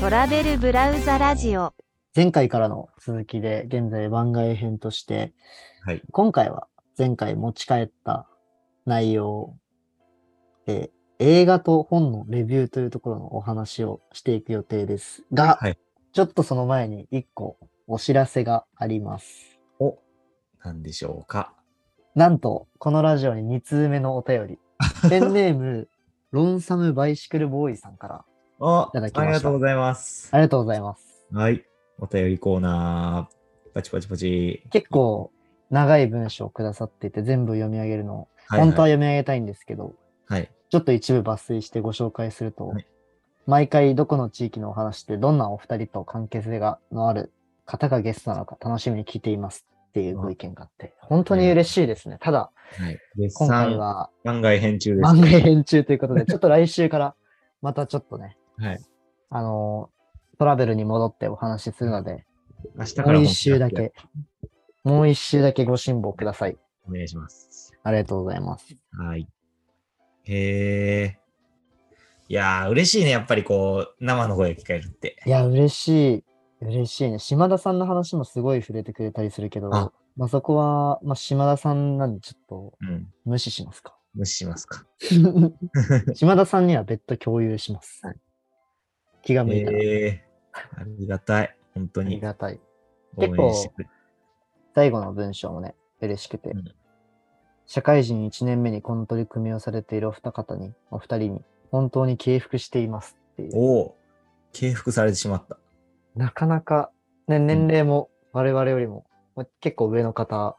トラベルブラウザラジオ前回からの続きで、現在番外編として、はい。今回は前回持ち帰った内容、えー映画と本のレビューというところのお話をしていく予定ですが、はいちょっとその前に一個お知らせがあります。お、なんでしょうか。なんと、このラジオに2通目のお便り、ペンネーム、ロンサムバイシクルボーイさんから、あいただきましたありがとうございますあ。りがとうございます。はい。お便りコーナー。パチパチパチ。結構長い文章をくださっていて、全部読み上げるの、はい、本当ははい。読み上げたいんですけど、はい。ちょっと一部抜粋してご紹介すると、はい毎回どこの地域のお話でどんなお二人と関係性がのある方がゲストなのか楽しみに聞いていますっていうご意見があって、本当に嬉しいですね。ただ、はい。絶今回賛は番外編中です。番外編中ということで、ちょっと来週からまたちょっとね、はい。あのートラベルに戻ってお話しするので、明日からもう一周だけ、もう一周だけご辛抱ください。お願いします。ありがとうございます。はい。へえ。いやー、嬉しいね。やっぱりこう、生の声が聞かれるって。いや、嬉しい。嬉しいね。島田さんの話もすごい触れてくれたりするけど、あまあそこは、まあ島田さんなんでちょっとうん。無視しますか？無視しますか。島田さんには別途共有します。はい気が向いたら。へえ。ありがたい。本当ありに。がたい。応結構最後の文章もね、嬉しくて。うん社会人1年目にこの取り組みをされているお二方に、お二人に、本当に敬服していますっていう。おお。敬服されてしまった。なかなか、ね、年齢も我々よりも、まあ結構上の方。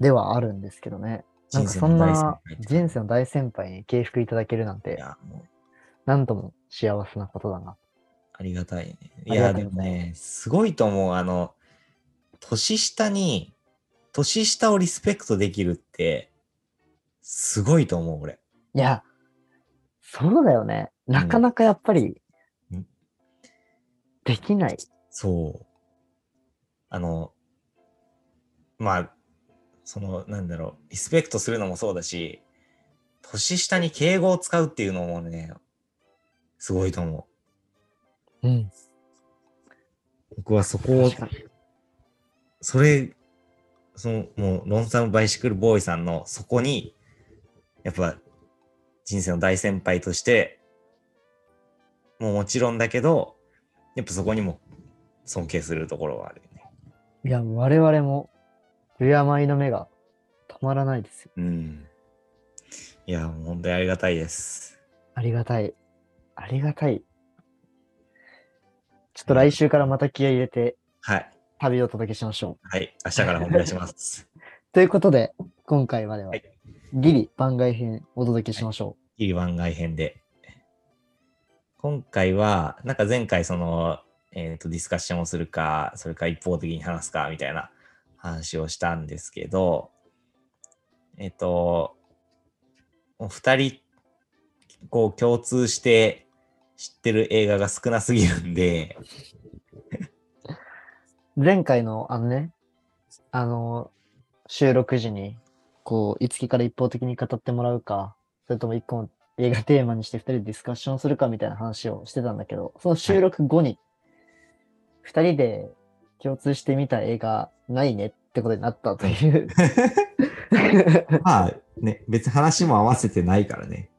ではあるんですけどね。なんかそんな人生の大先輩に敬服いただけるなんいて、や、もう、なんとも幸せなことだな。ありがたいね。いや、でもね、すごいと思う。あの、年下に、年下をリスペクトできるって、すごいと思う、俺。いや、そうだよね。なかなかやっぱりうん、できない。そう。あの、まあ、その、なんだろう、リスペクトするのもそうだし、年下に敬語を使うっていうのもね、すごいと思う。うん。僕はそこを。それ、その、もう、ロンサムバイシクルボーイさんのそこに、やっぱ、人生の大先輩として、もうもちろんだけど、やっぱそこにも尊敬するところはあるよね。いや、我々も、敬いの目が止まらないですよ。うん。いや、本当にありがたいです。ありがたい。ありがたい。ちょっと来週からまた気合い入れて、はい。旅をお届けしましょう。はい。明日からお願いします。ということで、今回までははい、ギリ番外編お届けしましょいい番外編で。今回は、なんか前回その、えっ、と、ディスカッションをするか、それから一方的に話すか、みたいな話をしたんですけど、えっ、と、もう二人、こう共通して知ってる映画が少なすぎるんで、う。前回の、あのね、あの、収録時に、こう、いつきから一方的に語ってもらうか、それとも一個の映画テーマにして二人でディスカッションするかみたいな話をしてたんだけど、その収録後に、二人で共通して見た映画ないねってことになったという。まあね、別に話も合わせてないからね、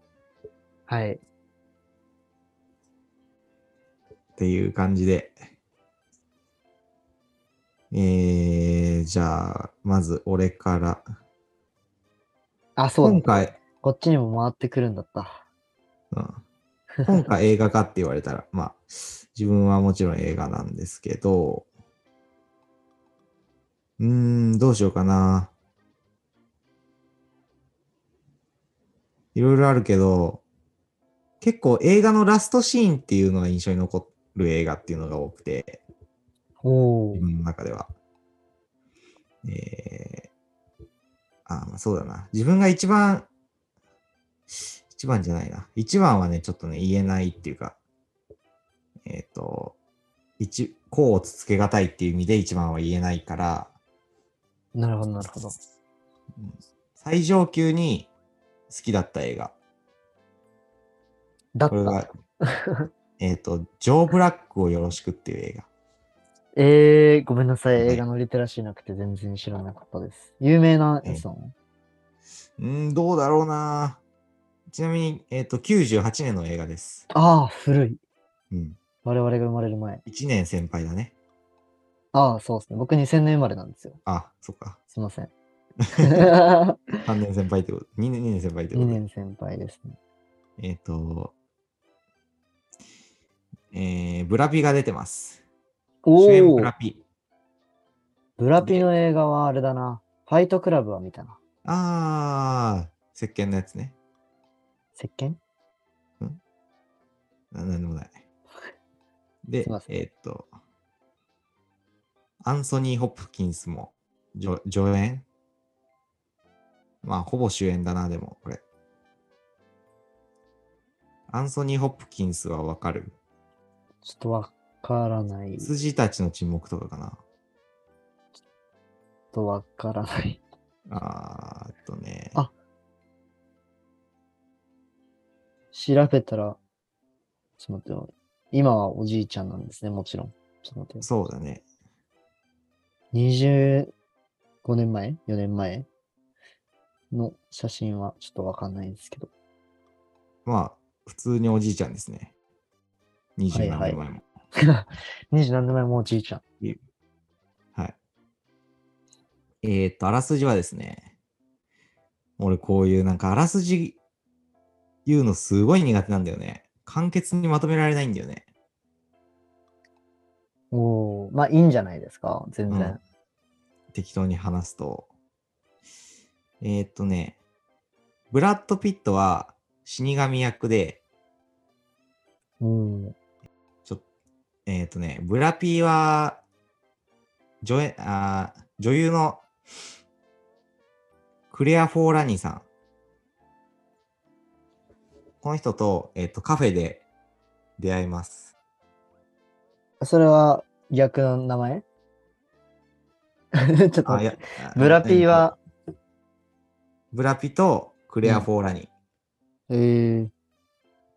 はい。っていう感じで。えー、じゃあ、まず俺から。あ、そうだ。今回、こっちにも回ってくるんだった。うん、今回映画かって言われたら、まあ、自分はもちろん映画なんですけど、うーん、どうしようかな。いろいろあるけど、結構映画のラストシーンっていうのが印象に残る映画っていうのが多くて、お自分の中では。えー、あ、まあそうだな。自分が一番、一番じゃないな。一番はね、ちょっとね、言えないっていうか、えっ、と、一、こうをつつけがたいっていう意味で一番は言えないから、なるほど、なるほど。うん最上級に好きだった映画。だった。これが、えっ、と、ジョー・ブラックをよろしくっていう映画。えー、ごめんなさい。はい映画のリテラシーなくて全然知らなかったです。有名なやつなのうーん、どうだろうな。ちなみに、えっ、と、98年の映画です。ああ、古い。うん。我々が生まれる前。1年先輩だね。ああ、そうですね。僕2000年生まれなんですよ。あ、そっか。すいません。3年先輩ってこと？2年 ,2 年先輩ってこ2と。年先輩ですね。えっ、と、えー、ブラピが出てます。お主演おブラピ。ブラピの映画はあれだな。ファイトクラブは見たな。あー、石鹸のやつね。石鹸ななんでもない。で、えーっと、アンソニー・ホップキンスも助助演？まあ、ほぼ主演だな、でも、これ。アンソニー・ホップキンスはわかるちょっとわからない。ちょっ筋たちの沈黙とかかな。とわからない。あーえっとね。あ調べたら、ちょっと待ってよ。今はおじいちゃんなんですね、もちろん。ちょっと待ってよ。そうだね。25年前 ?4 年前？の写真はちょっとわかんないんですけど。まあ、普通におじいちゃんですね。27はいはい年前も。20何年前もうおじいちゃん。はい。えー、っと、あらすじはですね、俺こういうなんかあらすじ言うのすごい苦手なんだよね。簡潔にまとめられないんだよね。おおまあいいんじゃないですか、全然。うん適当に話すと。えー、っとね、ブラッド・ピットは死神役で、うん。えー、っとね、ブラピーは女演あー女優のクレア・フォーラニーさん。この人と、えーっと、カフェで出会います。それは逆の名前？ちょっとブラピーは。ブラピとクレア・フォーラニーっえー、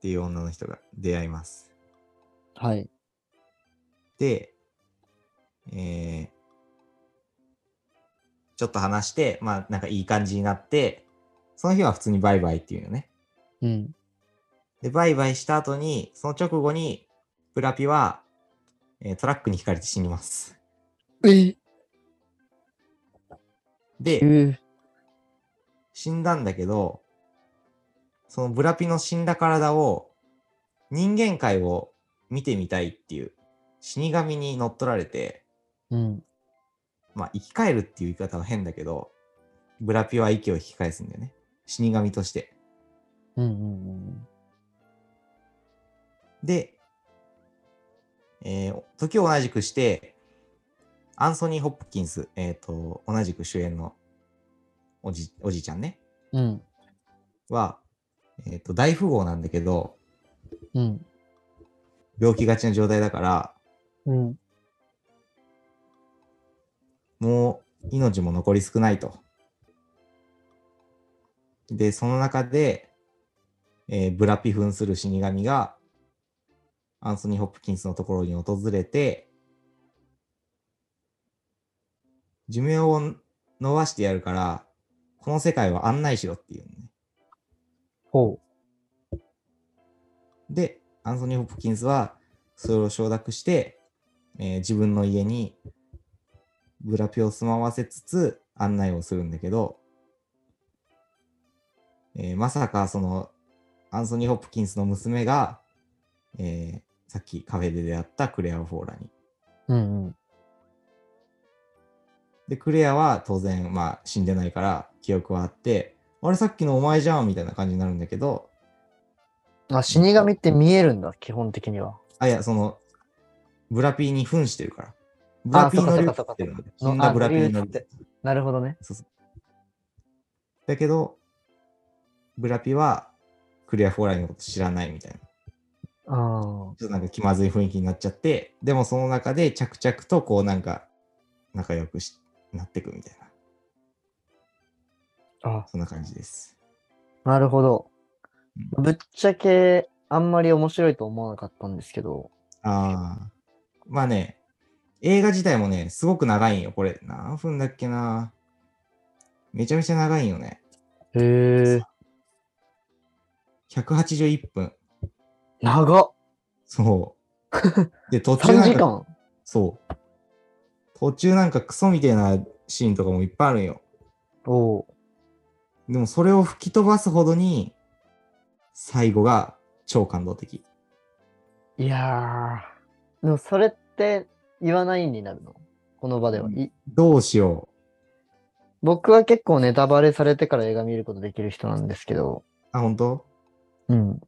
ていう女の人が出会います。はい。で、えーちょっと話して、まあなんかいい感じになって、その日は普通にバイバイっていうのね。うん。で、バイバイした後に、その直後に、ブラピは、えートラックにひかれて死にます。えで、ー、死んだんだけど、そのブラピの死んだ体を人間界を見てみたいっていう死神に乗っ取られて、うん。まあ生き返るっていう言い方は変だけど、ブラピは息を引き返すんだよね。死神として。うんうんうん。で、えー時を同じくして、アンソニー・ホップキンス、えっ、と、同じく主演のおじおじいちゃんね、うん。は、えっ、と、大富豪なんだけど、うん。病気がちな状態だから、うん。もう命も残り少ないと。で、その中で、えーブラピ扮する死神が、アンソニー・ホップキンスのところに訪れて、寿命を伸ばしてやるから、この世界を案内しろっていうのね。ほで、アンソニー・ホップキンスは、それを承諾して、えー自分の家にブラピを住まわせつつ案内をするんだけど、えーまさかそのアンソニー・ホップキンスの娘が、えーさっきカフェで出会ったクレア・フォーラに。う。うんうん。で、クレアは当然、まあ死んでないから記憶はあって、あれさっきのお前じゃんみたいな感じになるんだけど、あ、死神って見えるんだ、基本的には。あ、いや、その、ブラピーに扮してるから。ブラピー乗り移ってるので、死んだブラピーに乗り移ってる。なるほどね。そうそう。だけど、ブラピはクリアフォーライのこと知らないみたいな。ちああ。ょっとなんか気まずい雰囲気になっちゃって、でもその中で着々とこうなんか仲良くしなっていくみたいな。あ、そんな感じです。なるほど。ぶっちゃけ、あんまり面白いと思わなかったんですけど、ああ。まあね、映画自体もね、すごく長いんよ、これ。何分だっけな。めちゃめちゃ長いんよね。へえ。181分。長っそう。で、途中 !3 なんか、時間そう。途中なんかクソみたいなシーンとかもいっぱいあるんよ。おうでもそれを吹き飛ばすほどに、最後が超感動的。いやー。でもそれって言わないになるの？この場では。どうしよ僕は結構ネタバレされてから映画見ることできる人なんですけど、う。あ、本当？うん。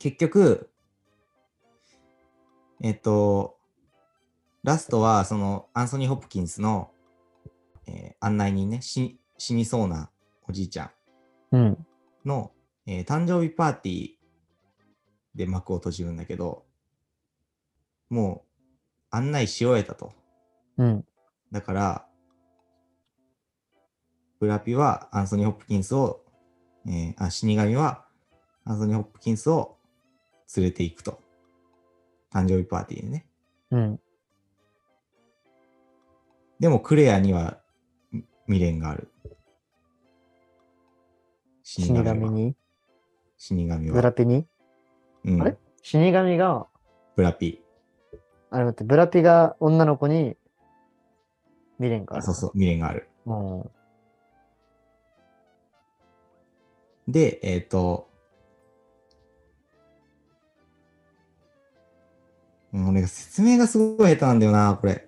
結局、えっと、ラストは、その、アンソニー・ホプキンスの、えー案内人ね、死死にそうなおじいちゃんうん。の、えー誕生日パーティーで幕を閉じるんだけど、もう案内し終えたと。うん。だから、ブラピはアンソニー・ホップキンスを、えーあ、死神はアンソニー・ホップキンスを連れて行くと。誕生日パーティーにね。うん。でもクレアにはみ未練がある。死死神に？死神ブラは。ピに？うん、あれ？死神が、ブラピ。あれ待って、ブラピが女の子に未練がある。そうそう、未練がある。うん。で、えっ、と、もう俺が説明がすごい下手なんだよな、これ。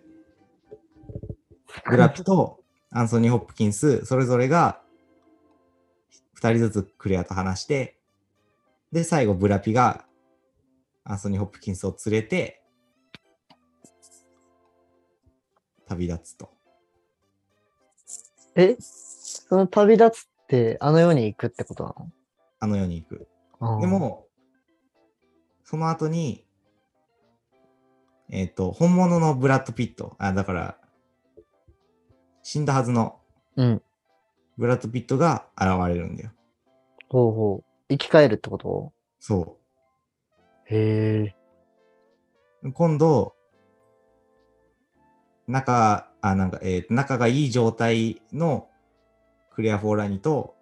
ブラピと アンソニー・ホップキンス、それぞれが二人ずつクレアと話して、で、最後ブラピがアンソニー・ホップキンスを連れて、旅立つと。えその旅立つってあの世に行くってことなあの世に行く。ので、も、その後に、えっ、と、本物のブラッド・ピット、あ、だから、死んだはずのうん。ブラッド・ピットが現れるんだよ。ほうほう。生き返るってこと？そへえ。う。今度、仲、あ、なんか、えー仲がいい状態のクレア・フォーラニと、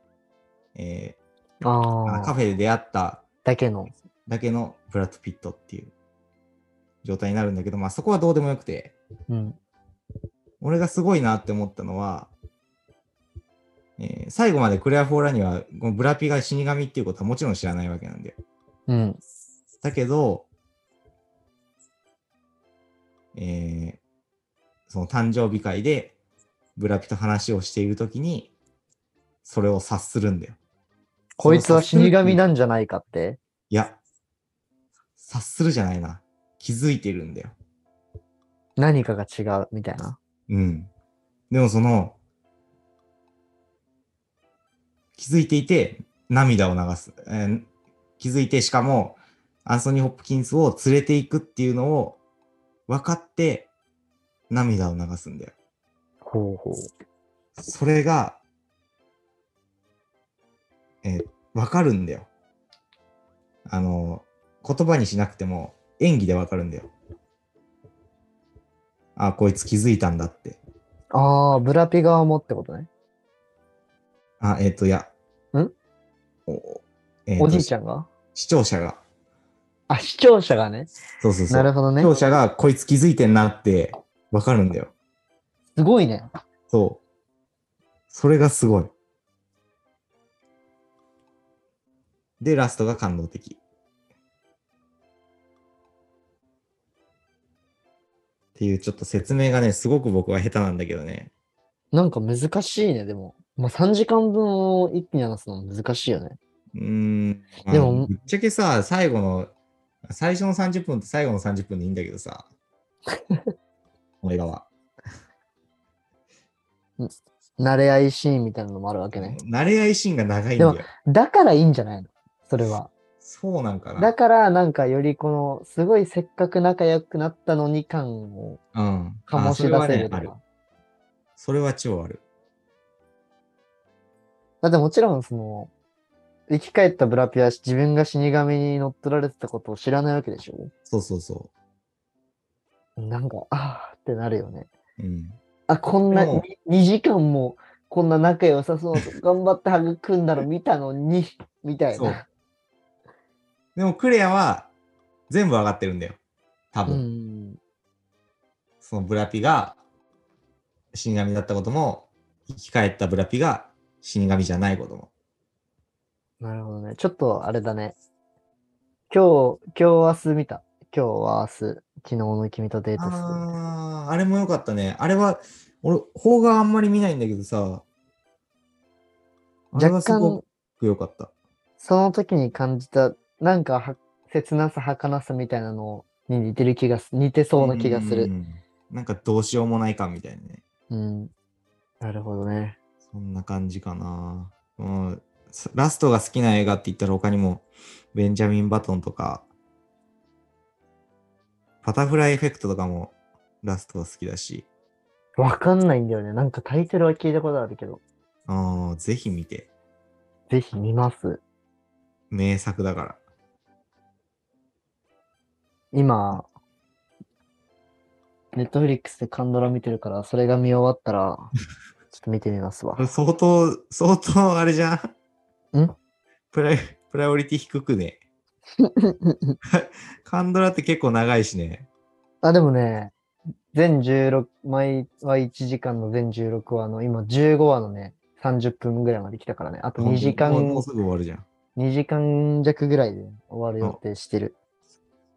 えーああ。カフェで出会っただけの。だけのブラッド・ピットっていう状態になるんだけど、まあそこはどうでもよくて、うん。俺がすごいなって思ったのは、えー最後までクレア・フォーラには、このブラピが死神っていうことはもちろん知らないわけなんだよ。うん。だけど、えーその誕生日会でブラピと話をしているときに、それを察するんだよ。こいつは死神ななんじゃないかって？いや、察するじゃないな。気づいてるんだよ。何かが違うみたいな？うん。でもその、気づいていて涙を流す。えー気づいて、しかも、アンソニー・ホップキンスを連れていくっていうのを分かって涙を流すんだよ。ほうほう。それが、えー分かるんだよ。あの、言葉にしなくても演技で分かるんだよ。あ、こいつ気づいたんだって。ああ、ブラピ側もってことね。あ、えっ、と、いや。ん？お,、えーとおじいちゃんが？視聴者が。あ、視聴者がね。そうそうそう。なるほどね視。聴者がこいつ気づいてんなってわかるんだよ。すごいね。そう。それがすごい。で、ラストが感動的。っていうちょっと説明がね、すごく僕は下手なんだけどね。なんか難しいね、でも。まあ、3時間分を一気に話すの難しいよね。うーん。まあでもぶっちゃけさ、最後の、最初の30分と最後の30分でいいんだけどさ。この映画は。慣れ合いシーンみたいなのもあるわけね。慣れ合いシーンが長いんだよ。だからいいんじゃないの？それは。そうなんかな。だから、なんかよりこの、すごいせっかく仲良くなったのに感をうん。醸し出せるとあそれはね。それは超ある。だってもちろん、その、生き返ったブラピは自分が死神に乗っ取られてたことを知らないわけでしょ？そうそうそなんか、あーってなるよね。う。うん。あ、こんなでも2時間もこんな仲良さそうと 頑張って育んだの見たのに、みたいな。。でもクレアは全部上がってるんだよ。多う分。ん。そのブラピが死神だったことも、生き返ったブラピが死神じゃないことも。なるほどね。ちょっとあれだね。今日、今日明日見た。今日は明日、昨日の君とデートする。ああ、あれもよかったね。あれは、俺、邦画あんまり見ないんだけどさ、あれは若すご干、くよかった。その時に感じた、なんかは、切なさ、儚さみたいなのに似てる気がす、似てそうな気がする。うん。なんかどうしようもない感みたいなね。うん。なるほどね。そんな感じかな。うん、すラストが好きな映画って言ったら他にも、ベンジャミン・バトンとか、バタフライエフェクトとかもラストは好きだし、わかんないんだよね。なんかタイトルは聞いたことあるけど。あーぜひ見て。ぜひ見ます。名作だから。今、ネットフリックスでカンドラ見てるから、それが見終わったら、ちょっと見てみますわこ。れ相当、相当あれじゃん？ん？プライ、プライオリティ低くね。カンドラって結構長いしね。あ、でもね、全16、毎は1時間の全16話の、今15話のね、30分ぐらいまで来たからね。あと2時間、もうすぐ終わるじゃん。2時間弱ぐらいで終わる予定してる。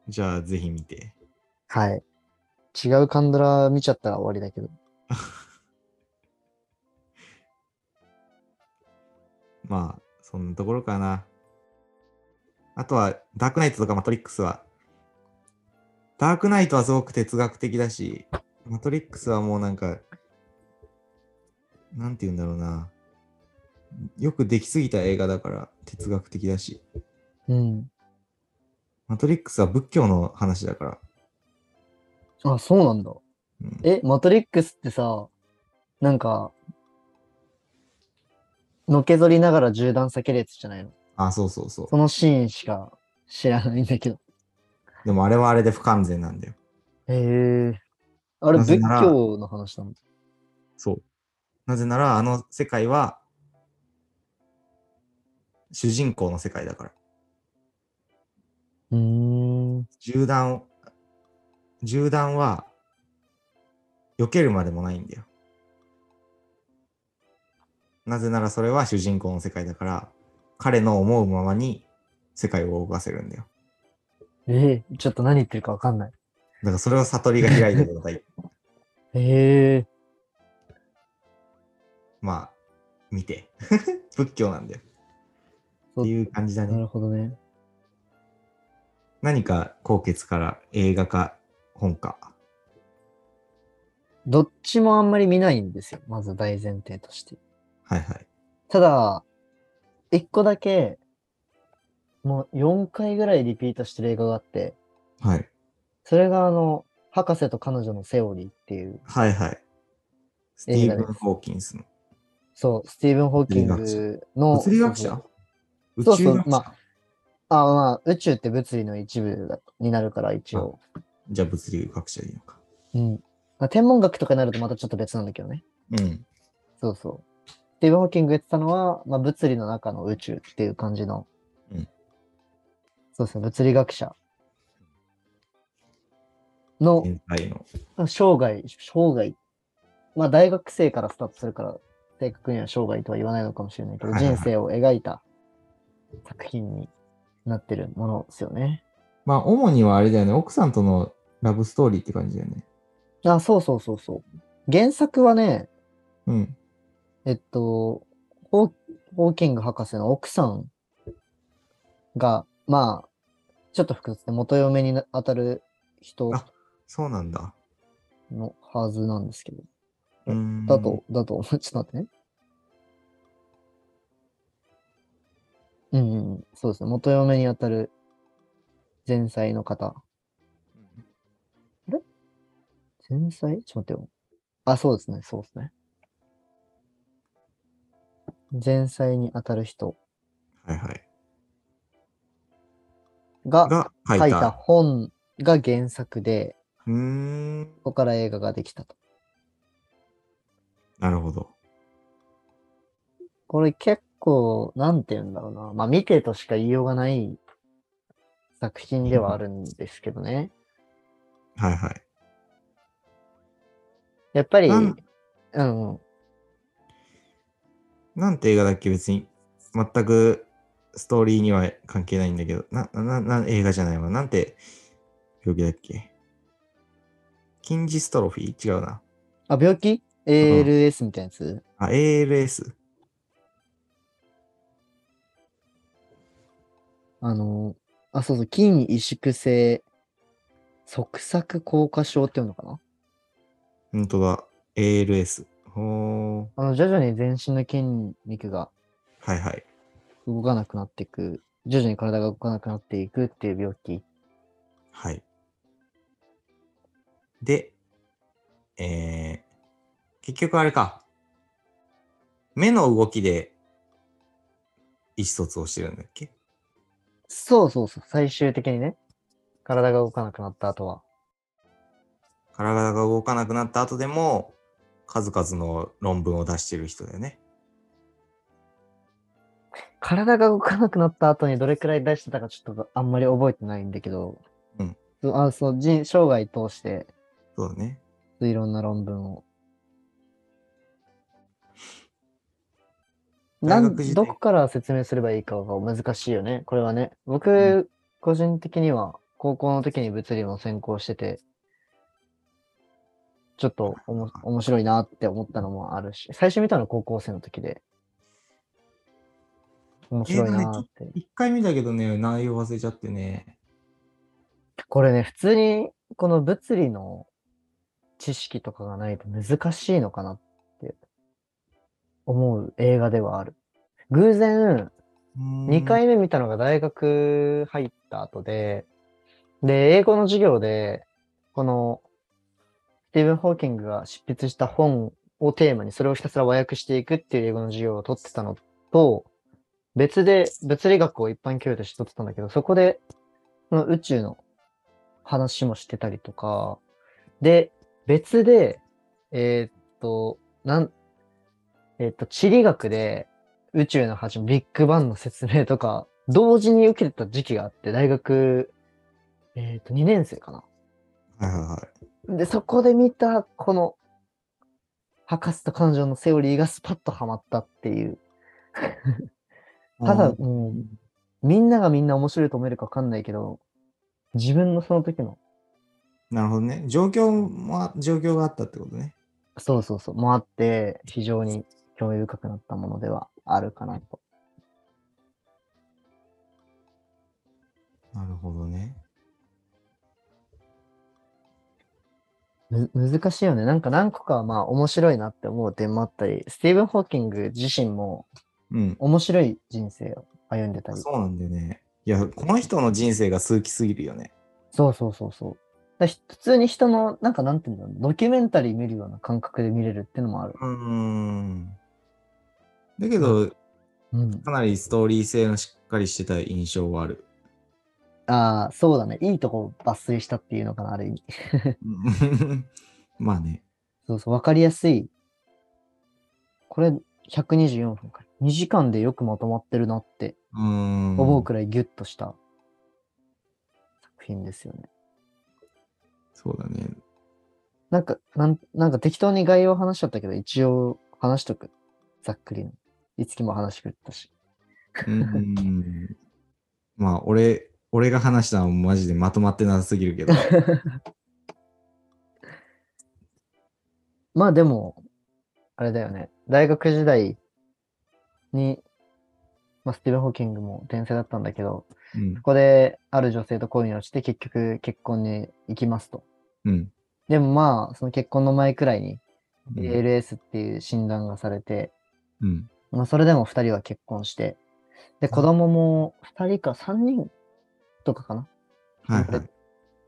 じゃあぜひ見て。はい。違うカンドラ見ちゃったら終わりだけど。まあ、そんなところかな。あとは、ダークナイトとかマトリックスは、ダークナイトはすごく哲学的だし、マトリックスはもうなんか、なんて言うんだろうな。よくできすぎた映画だから哲学的だし、うん。マトリックスは仏教の話だから。あ、そうなんだ。うん、え、マトリックスってさ、なんか、のけぞりながら銃弾避けるやつじゃないの？あ、そうそうそう。そのシーンしか知らないんだけど。でもあれはあれで不完全なんだよ。へえ。あれ、仏教の話なの？そう。なぜなら、あの世界は、主人公の世界だから。うーん。銃弾を、銃弾は、避けるまでもないんだよ。なぜならそれは主人公の世界だから、彼の思うままに世界を動かせるんだよ。ええちょっと何言ってるかわかんない。だからそれを悟りが開いてください。へ え。まあ、見て。仏教なんだよ。っていう感じだなね。るほどね。何か高血から映画か本か。どっちもあんまり見ないんですよ。まず大前提として。はいはい。ただ、一個だけ、もう4回ぐらいリピートしてる映画があって、はい。それがあの、博士と彼女のセオリーっていう、はいはい。スティーブン・ホーキンスの。そう、スティーブン・ホーキングの、物理学者そう宇そうそう宙学者？まああ、まあ、宇宙って物理の一部だになるから、一応。じゃあ物理学者でいいのか。うん。まあ、天文学とかになるとまたちょっと別なんだけどね。うん。そうそう。スティーブン・ホーキングが言ってたのは、まあ、物理の中の宇宙っていう感じの、うんそうですね、物理学者の。生涯、生涯、まあ大学生からスタートするから、正確には生涯とは言わないのかもしれないけど、はいはいはい人生を描いた作品になってるものですよね。まあ、主にはあれだよね。奥さんとのラブストーリーって感じだよね。あ、そうそうそうそう。原作はね、うん。えっと、ホーキング博士の奥さんが、まあ、ちょっと複雑で元嫁にな当たる人あそうなんだ。のはずなんですけど。だと、だと思う。ちょっと待ってね。うんうんうん、そうですね。元嫁に当たる前妻の方。前妻？ちょっと待ってよ。あ、そうですね。そうですね。前妻に当たる人はいはい。がが書いた。書いた本が原作で、うーん。そこから映画ができたと。なるほど。これ結構、なんて言うんだろうな。まあ見てとしか言いようがない作品ではあるんですけどね。はいはい。やっぱり、うん。なんて映画だっけ？別に全くストーリーには関係ないんだけど、な、な、な、映画じゃないわ。なんて病気だっけ？筋ジストロフィー？違うな。あ、病気 ?ALS みたいなやつ、あ、ALS。あの、あ、そうそう、筋萎縮性側索硬化症っていうのかな？本当だ。ALS。あの、徐々に全身の筋肉がはいはい。動かなくなっていく、徐々に体が動かなくなっていくっていう病気。はい。で、えー、結局あれか。目の動きで意思疎通をしてるんだっけ？そうそうそう、最終的にね。体が動かなくなった後は。体が動かなくなった後でも数々の論文を出してる人だよね。体が動かなくなった後にどれくらい出してたかちょっとあんまり覚えてないんだけど、うんあそう人生涯通してそうだね。いろんな論文を。なんどこから説明すればいいかが難しいよね。これはね。僕、う個人的には高校の時に物理も専攻してて、ちょっとおも面白いなって思ったのもあるし、最初見たの高校生の時で、面白いなって。一回見たけどね、内容忘れちゃってね。これね、普通にこの物理の知識とかがないと難しいのかなって思う映画ではある。偶然、2回目見たのが大学入った後で、で、英語の授業で、この、スティーブン・ホーキングが執筆した本をテーマにそれをひたすら和訳していくっていう英語の授業を取ってたのと、別で物理学を一般教養として取ってたんだけど、そこで、その宇宙の話もしてたりとか、で、別で、えーっと、なん、えーっと、地理学で宇宙の始まり、ビッグバンの説明とか、同時に受けてた時期があって、大学、えーっと、2年生かな。はいはいはい。で、そこで見た、この、博士と彼女のセオリーがスパッとハマったっていう。ただ、もう、みんながみんな面白いと思えるかわかんないけど、自分のその時の、なるほどね。状況も、状況があったってことね。そうそうそう、もあって、非常に興味深くなったものではあるかなと。なるほどね。難しいよね。なんか何個かまあ面白いなって思う点もあったり、スティーブン・ホーキング自身もうん。面白い人生を歩んでたり。そうなんだよね。いや、この人の人生が数奇すぎるよね。そうそうそうそう。だひ普通に人の、なんかなんていうんだろう、ドキュメンタリー見るような感覚で見れるっていうのもある。うーん。だけど、うん。かなりストーリー性のしっかりしてた印象はある。ああ、そうだね。いいとこ抜粋したっていうのかな、ある意味。うん まあね。そうそう、わかりやすい。これ、124分か。2時間でよくまとまってるなって。思うくらいギュッとした作品ですよね。そうだね。なんか、なんなんか適当に概要話しちゃったけど、一応話しとく。ざっくりの。いつきも話してくれたし。うーん。まあ、俺、俺が話したのはマジでまとまってなさすぎるけど。まあでも、あれだよね。大学時代に、まあ、スティーブン・ホーキングも天才だったんだけど、うんそ。こである女性と恋に落ちて結局結婚に行きますと。うん。でもまあ、その結婚の前くらいにうん ALS っていう診断がされて、うん。まあそれでも二人は結婚して、で、子供も二人か三人とかかなはいはい。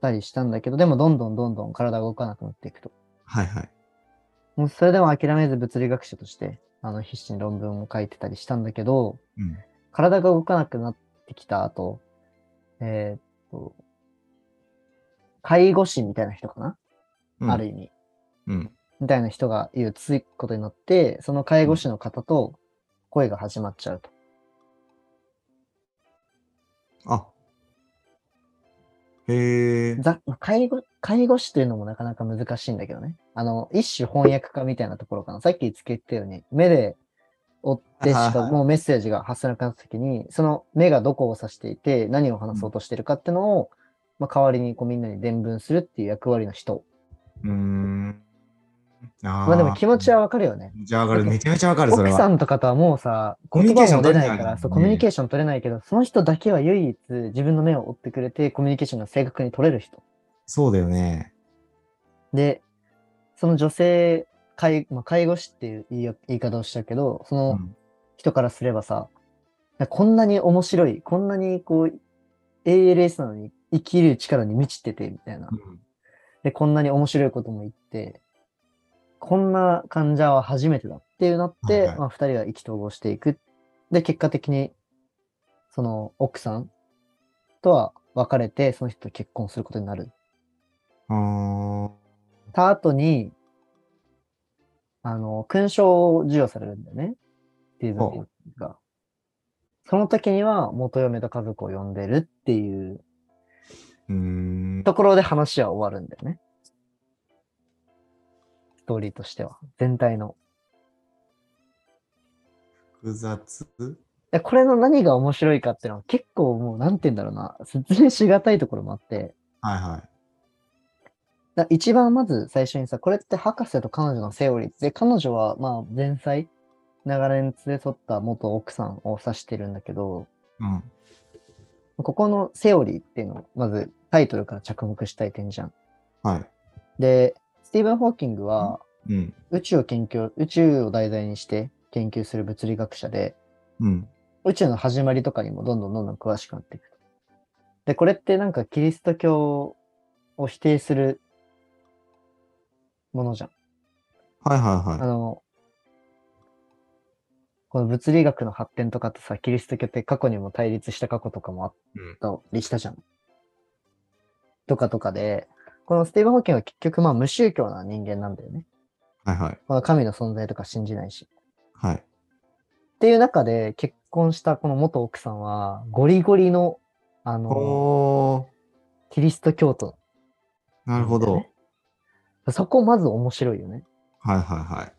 たりしたんだけど、でもどんどんどんどん体が動かなくなっていくと。はいはい。もうそれでも諦めず物理学者として、あの、必死に論文を書いてたりしたんだけど、うん。体が動かなくなってきた後、えーっと、介護士みたいな人かな、うんある意味。うん。みたいな人がいるついことになって、その介護士の方と恋が始まっちゃうと。あ。へえ。ざ介護介護士というのもなかなか難しいんだけどね。あの、一種翻訳家みたいなところかな。さっきつけたように、目で追ってしかもうメッセージが発せなくなった時に、その目がどこを指していて、何を話そうとしてるかっていうのを、まあ、代わりにこうみんなに伝聞するっていう役割の人。うーん。あまあでも気持ちはわかるよね。気持ちはわかる。めちゃめちゃわかる、それ奥さは。んとかとはもうさ、コミュニケーション言葉も出ないから、取れないもんねそう、コミュニケーション取れないけど、その人だけは唯一自分の目を追ってくれて、コミュニケーションが正確に取れる人。そうだよね。で、その女性介,、まあ、介護士っていう言い言い方をしたけど、そうのん人からすればさ、こんなに面白い、こんなにこう、ALS なのに生きる力に満ちてて、みたいなう。んで、こんなに面白いことも言って、こんな患者は初めてだっていうなって、はいはいまあ、二人が意気投合していく。で、結果的に、その奥さんとは別れて、その人と結婚することになる。あーた後に、あの、勲章を授与されるんだよね。スティーブン・ほうホーが。その時には元嫁と家族を呼んでるっていう。ところで話は終わるんだよね。ストーリーとしては。全体の。複雑？でこれの何が面白いかっていうのは結構もう、なんて言うんだろうな、説明しがたいところもあって、はいはい。だ一番まず最初にさ、これって博士と彼女のセオリーで、彼女はまあ前妻、長年連れ添った元奥さんを指してるんだけど、うん。ここのセオリーっていうのを、まずタイトルから着目したい点じゃん。はい。で、スティーブン・ホーキングはうん。宇宙を研究、宇宙を題材にして研究する物理学者で、うん。宇宙の始まりとかにもどんどんどんどん詳しくなっていくと。で、これってなんかキリスト教を否定するものじゃん。はいはいあはい。の、この物理学の発展とかとさ、キリスト教って過去にも対立した過去とかもあったりしたじゃん。とかとかで、このスティーブン・ホーキングは結局まあ無宗教な人間なんだよね。はいはい。この神の存在とか信じないし。はい。っていう中で結婚したこの元奥さんは、ゴリゴリの、あの。キリスト教徒。なるほど。そこまず面白いよね。はいはいは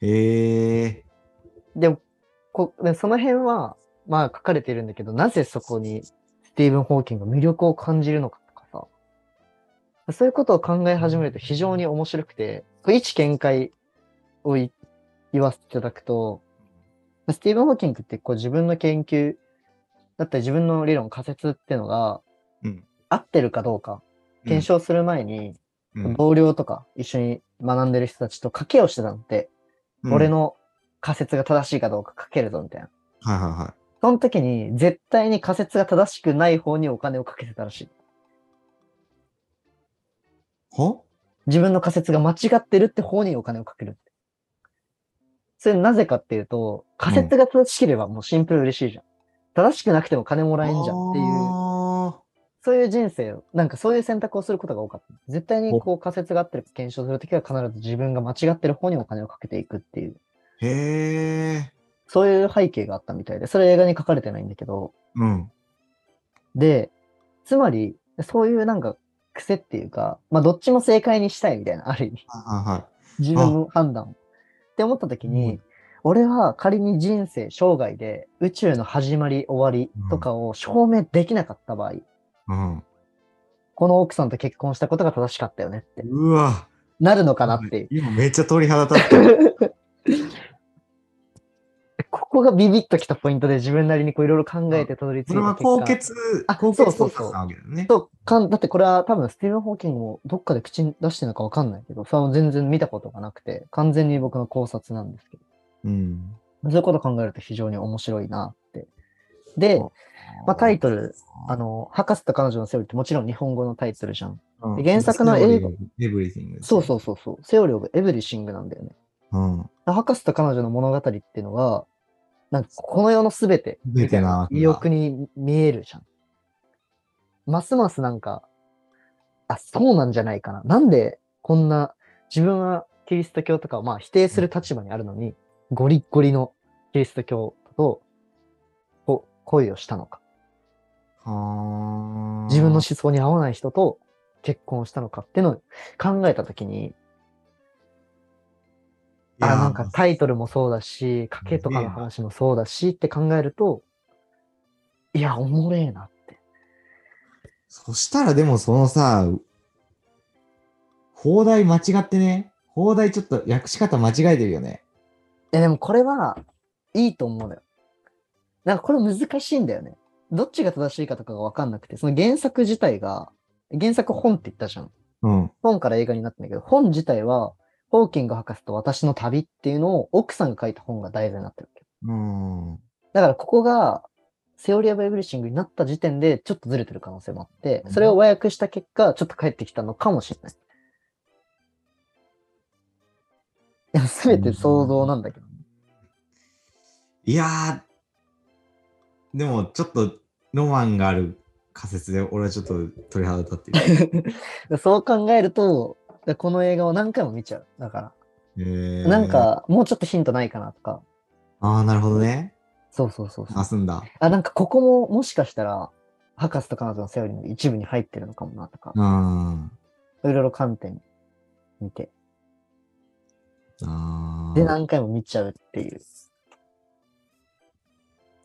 い。へえ。で、こでその辺は、まあ書かれているんだけど、なぜそこにスティーブン・ホーキングが魅力を感じるのかそういうことを考え始めると非常に面白くて、一見解をい言わせていただくと、スティーブン・ホーキングってこう自分の研究だったり自分の理論、仮説っていうのがうん。合ってるかどうか、検証する前に、うん、同僚とか一緒に学んでる人たちと賭けをしてたのって、うん俺。の仮説が正しいかどうかかけるぞみたいな。はいはいはい。その時に絶対に仮説が正しくない方にお金をかけてたらしい。は？自分の仮説が間違ってるって方にお金をかけるって。それなぜかっていうと、仮説が正しければもうシンプル嬉しいじゃん。正しくなくても金もらえんじゃんっていう、あそういう人生を、なんかそういう選択をすることが多かった。絶対にこう仮説が合って検証するときは必ず自分が間違ってる方にお金をかけていくっていう、ーへえ。そういう背景があったみたいで、それ映画に書かれてないんだけど、うん。で、つまり、そういうなんか癖っていうか、まあどっちも正解にしたいみたいな、ある意味。はい。自分の判断を。って思った時に、うん俺は仮に人生、生涯で宇宙の始まり、終わりとかを証明できなかった場合、うん。この奥さんと結婚したことが正しかったよねってうわ。なるのかなっていう。今めっちゃ鳥肌立ってる。ここがビビッときたポイントで自分なりにこういろいろ考えてたどり着いたこれは結果高血あ、高血そうそうそう糖なわけだよね。そうかんだってこれは多分スティーブン・ホーキングもどっかで口に出してるのかわかんないけど、それは全然見たことがなくて、完全に僕の考察なんですけど、うん。そういうことを考えると非常に面白いなって。で、まあ、タイトル、あの、博士と彼女のセオリーってもちろん日本語のタイトルじゃん。うんで原作の英語。エブリティング。そうそうそうそう。セオリーオブエブリシングなんだよね。う。うん。博士と彼女の物語っていうのは、なんかこの世のすべて、全てな意欲に見えるじゃん。ますますなんか、あ、そうなんじゃないかな。なんでこんな自分はキリスト教とかをまあ否定する立場にあるのに、ゴリッゴリのキリスト教とこ恋をしたのか。はあ。自分の思想に合わない人と結婚したのかっていうのを考えたときに、あ、なんかタイトルもそうだし、賭けとかの話もそうだしって考えると、いや、おもれえなって。そしたらでもそのさ、放題間違ってね？放題ちょっと訳し方間違えてるよね。いや、でもこれはいいと思うのよ。なんかこれ難しいんだよね。どっちが正しいかとかがわかんなくて、その原作自体が、原作本って言ったじゃん。うん。本から映画になったんだけど、本自体は、ホーキング博士と私の旅っていうのを奥さんが書いた本が題材になってるわけ。うん。だからここが、 Theory of Everything になった時点でちょっとずれてる可能性もあって、それを和訳した結果、ちょっと返ってきたのかもしれない。いや、すべて想像なんだけど。いやー、でもちょっとロマンがある仮説で俺はちょっと鳥肌立ってる。そう考えると、この映画を何回も見ちゃう。だかえら、ーなん、か、もうちょっとヒントないかなとか。ああ、なるほどね。そうそうそうそうあ、。すんだ。あ、なんかここももしかしたら、博士と彼女のセオリーの一部に入ってるのかもなとか、うん。いろいろ観点見て、あーで、何回も見ちゃうっていう。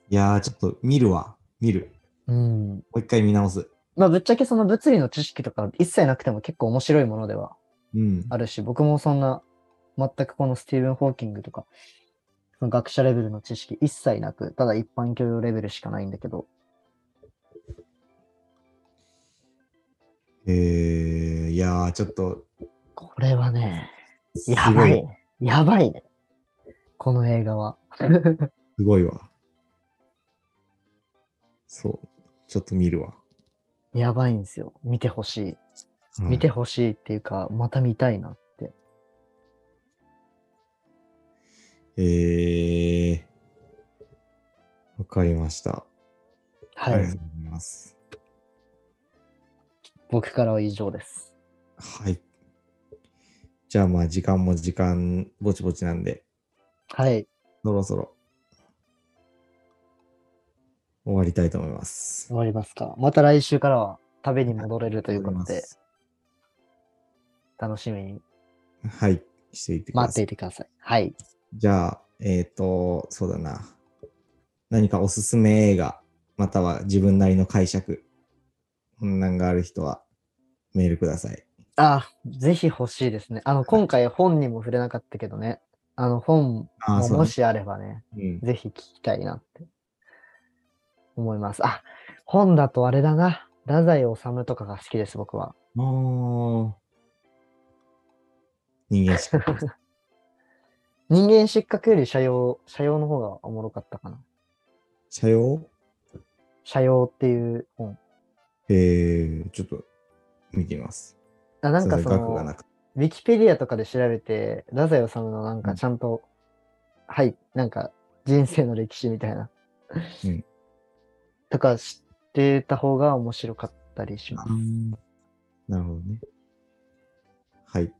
いやー、ちょっと見るわ。見る。うん。もう一回見直す。まあ、ぶっちゃけその物理の知識とか一切なくても結構面白いものではうん。あるし、僕もそんな、全くこのスティーブン・ホーキングとか、その学者レベルの知識一切なく、ただ一般教養レベルしかないんだけど、えー、いやー、ちょっと、これはね、すやばいね。やばいね。この映画は。すごいわ。そう。ちょっと見るわ。やばいんですよ。見てほしい。うん見てほしいっていうか、また見たいなって。えー、わかりました。はいありがとう。ございます。僕からは以上です。はい。じゃあまあ時間も時間ぼちぼちなんで、はい。そろそろ終わりたいと思います。終わりますか。また来週からは旅に戻れるということで、楽しみにはい。していってくだ待ってさい。いてください。はい。じゃあ、えっ、と、そうだな。何かおすすめ映画、または自分なりの解釈、こんなんがある人はメールください。あ、ぜひ欲しいですね。あの、今回本にも触れなかったけどね。あの、本ももしあればね、うん。ぜひ聞きたいなって思います。あ、本だとあれだな。太宰治とかが好きです、僕は。もう、人間しか。人間失格より社用、社用の方がおもろかったかな。社用？社用っていう本。えー、ちょっと見てみます。あなんかその。ウィキペディアとかで調べて、太宰治のなんうんかちゃんと、はい、なんか人生の歴史みたいな、うんとか知ってた方が面白かったりします。なるほどね。はい。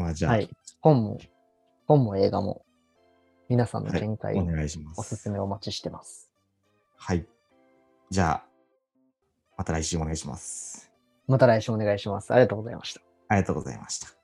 まあじゃあ、はい。本も、本も映画も、皆さんのはい見解、お願いします。おすすめお待ちしてます。はい。じゃあ、また来週お願いします。また来週お願いします。ありがとうございました。ありがとうございました。